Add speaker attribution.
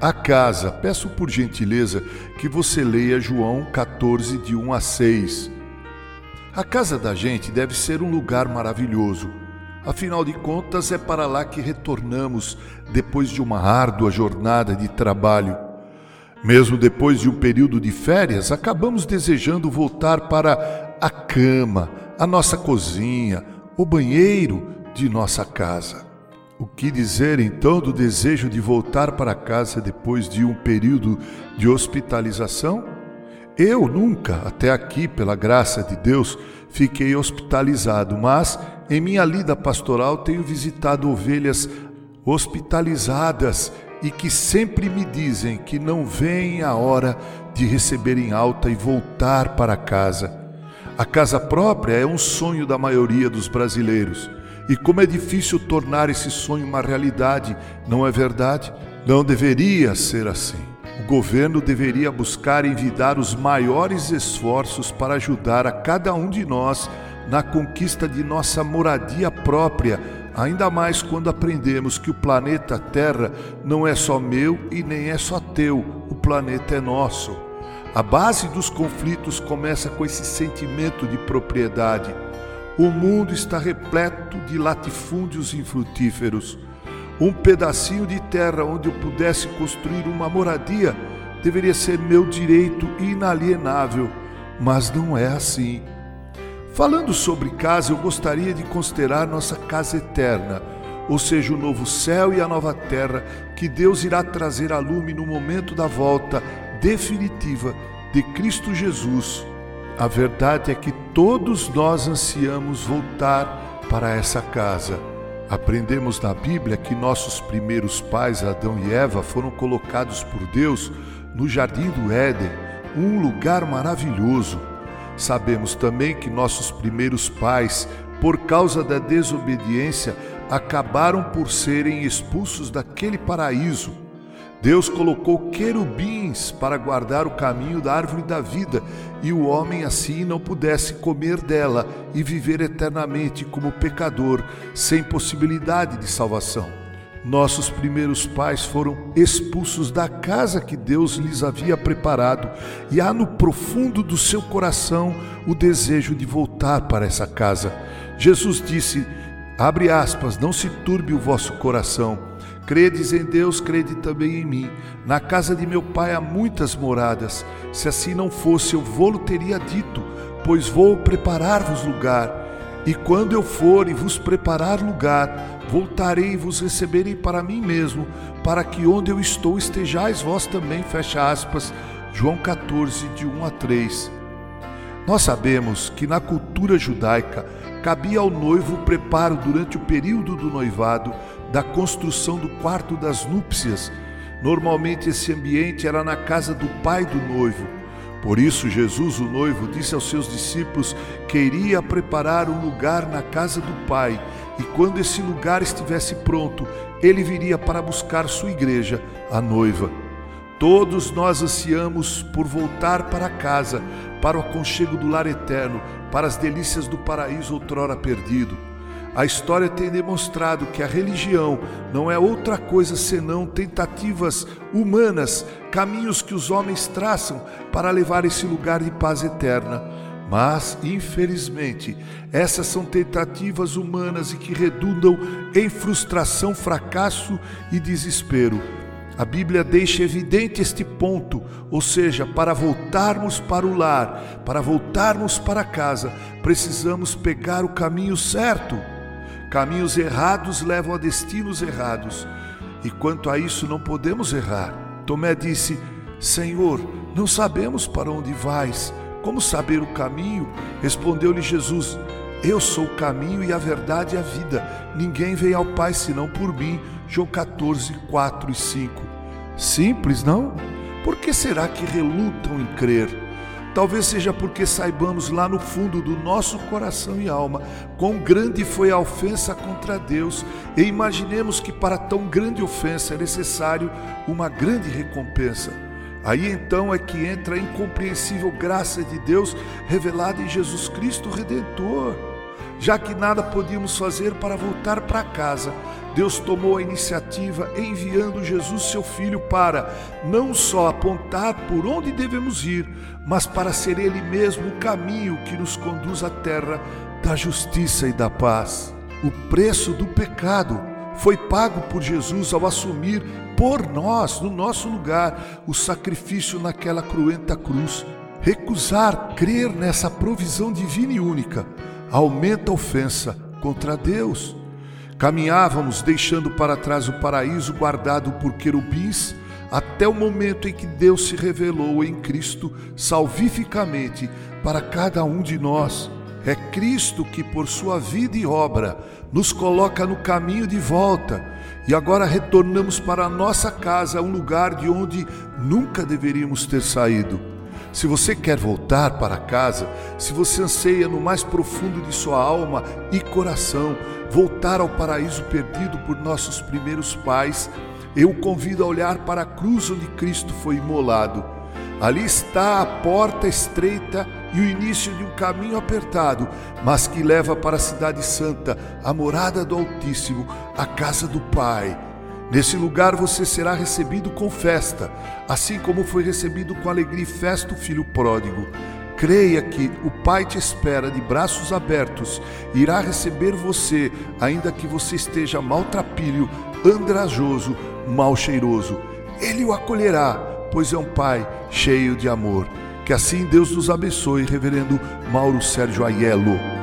Speaker 1: A casa, peço por gentileza que você leia João 14, de 1 a 6. A casa da gente deve ser um lugar maravilhoso. Afinal de contas, é para lá que retornamos depois de uma árdua jornada de trabalho. Mesmo depois de um período de férias, acabamos desejando voltar para a cama, a nossa cozinha, o banheiro de nossa casa. O que dizer então do desejo de voltar para casa depois de um período de hospitalização? Eu nunca, até aqui, pela graça de Deus, fiquei hospitalizado, mas em minha lida pastoral tenho visitado ovelhas hospitalizadas e que sempre me dizem que não vem a hora de receberem alta e voltar para casa. A casa própria é um sonho da maioria dos brasileiros. E como é difícil tornar esse sonho uma realidade, não é verdade? Não deveria ser assim o governo deveria buscar envidar os maiores esforços para ajudar a cada um de nós na conquista de nossa moradia própria, ainda mais quando aprendemos que o planeta Terra não é só meu e nem é só teu, o planeta é nosso. A base dos conflitos começa com esse sentimento de propriedade. O mundo está repleto de latifúndios infrutíferos. Um pedacinho de terra onde eu pudesse construir uma moradia deveria ser meu direito inalienável, mas não é assim. Falando sobre casa, eu gostaria de considerar nossa casa eterna, ou seja, o novo céu e a nova terra que Deus irá trazer a lume no momento da volta definitiva de Cristo Jesus. A verdade é que todos nós ansiamos voltar para essa casa. Aprendemos na Bíblia que nossos primeiros pais, Adão e Eva, foram colocados por Deus no jardim do Éden, um lugar maravilhoso. Sabemos também que nossos primeiros pais, por causa da desobediência, acabaram por serem expulsos daquele paraíso. Deus colocou querubins para guardar o caminho da árvore da vida, e o homem assim não pudesse comer dela e viver eternamente como pecador, sem possibilidade de salvação. Nossos primeiros pais foram expulsos da casa que Deus lhes havia preparado, e há no profundo do seu coração o desejo de voltar para essa casa. Jesus disse: abre aspas, não se turbe o vosso coração. Credes em Deus, crede também em mim. Na casa de meu pai há muitas moradas. Se assim não fosse, eu vou-lo teria dito, pois vou preparar-vos lugar. E quando eu for e vos preparar lugar, voltarei e vos receberei para mim mesmo, para que onde eu estou estejais vós também. Fecha aspas. João 14, de 1 a 3. Nós sabemos que na cultura judaica cabia ao noivo o preparo durante o período do noivado da construção do quarto das núpcias. Normalmente esse ambiente era na casa do pai do noivo. Por isso, Jesus, o noivo, disse aos seus discípulos que iria preparar um lugar na casa do Pai, e quando esse lugar estivesse pronto, ele viria para buscar sua igreja, a noiva. Todos nós ansiamos por voltar para casa, para o aconchego do lar eterno, para as delícias do paraíso outrora perdido. A história tem demonstrado que a religião não é outra coisa senão tentativas humanas, caminhos que os homens traçam para levar esse lugar de paz eterna. Mas, infelizmente, essas são tentativas humanas e que redundam em frustração, fracasso e desespero. A Bíblia deixa evidente este ponto, ou seja, para voltarmos para o lar, para voltarmos para casa, precisamos pegar o caminho certo. Caminhos errados levam a destinos errados. E quanto a isso, não podemos errar. Tomé disse: Senhor, não sabemos para onde vais. Como saber o caminho? Respondeu-lhe Jesus: Eu sou o caminho e a verdade e a vida. Ninguém vem ao Pai senão por mim. João 14, 4 e 5. Simples, não? Por que será que relutam em crer? Talvez seja porque saibamos lá no fundo do nosso coração e alma quão grande foi a ofensa contra Deus e imaginemos que para tão grande ofensa é necessário uma grande recompensa. Aí então é que entra a incompreensível graça de Deus revelada em Jesus Cristo Redentor. Já que nada podíamos fazer para voltar para casa, Deus tomou a iniciativa enviando Jesus, seu filho, para não só apontar por onde devemos ir, mas para ser Ele mesmo o caminho que nos conduz à terra da justiça e da paz. O preço do pecado foi pago por Jesus ao assumir por nós, no nosso lugar, o sacrifício naquela cruenta cruz. Recusar crer nessa provisão divina e única aumenta a ofensa contra Deus. Caminhávamos deixando para trás o paraíso guardado por querubins até o momento em que Deus se revelou em Cristo salvificamente para cada um de nós. É Cristo que, por sua vida e obra, nos coloca no caminho de volta e agora retornamos para a nossa casa, um lugar de onde nunca deveríamos ter saído. Se você quer voltar para casa, se você anseia no mais profundo de sua alma e coração voltar ao paraíso perdido por nossos primeiros pais, eu o convido a olhar para a cruz onde Cristo foi imolado. Ali está a porta estreita e o início de um caminho apertado, mas que leva para a Cidade Santa, a morada do Altíssimo, a casa do Pai. Nesse lugar você será recebido com festa, assim como foi recebido com alegria e festa o filho pródigo. Creia que o Pai te espera de braços abertos irá receber você, ainda que você esteja maltrapilho, andrajoso, mal cheiroso. Ele o acolherá, pois é um Pai cheio de amor. Que assim Deus nos abençoe, Reverendo Mauro Sérgio Aiello.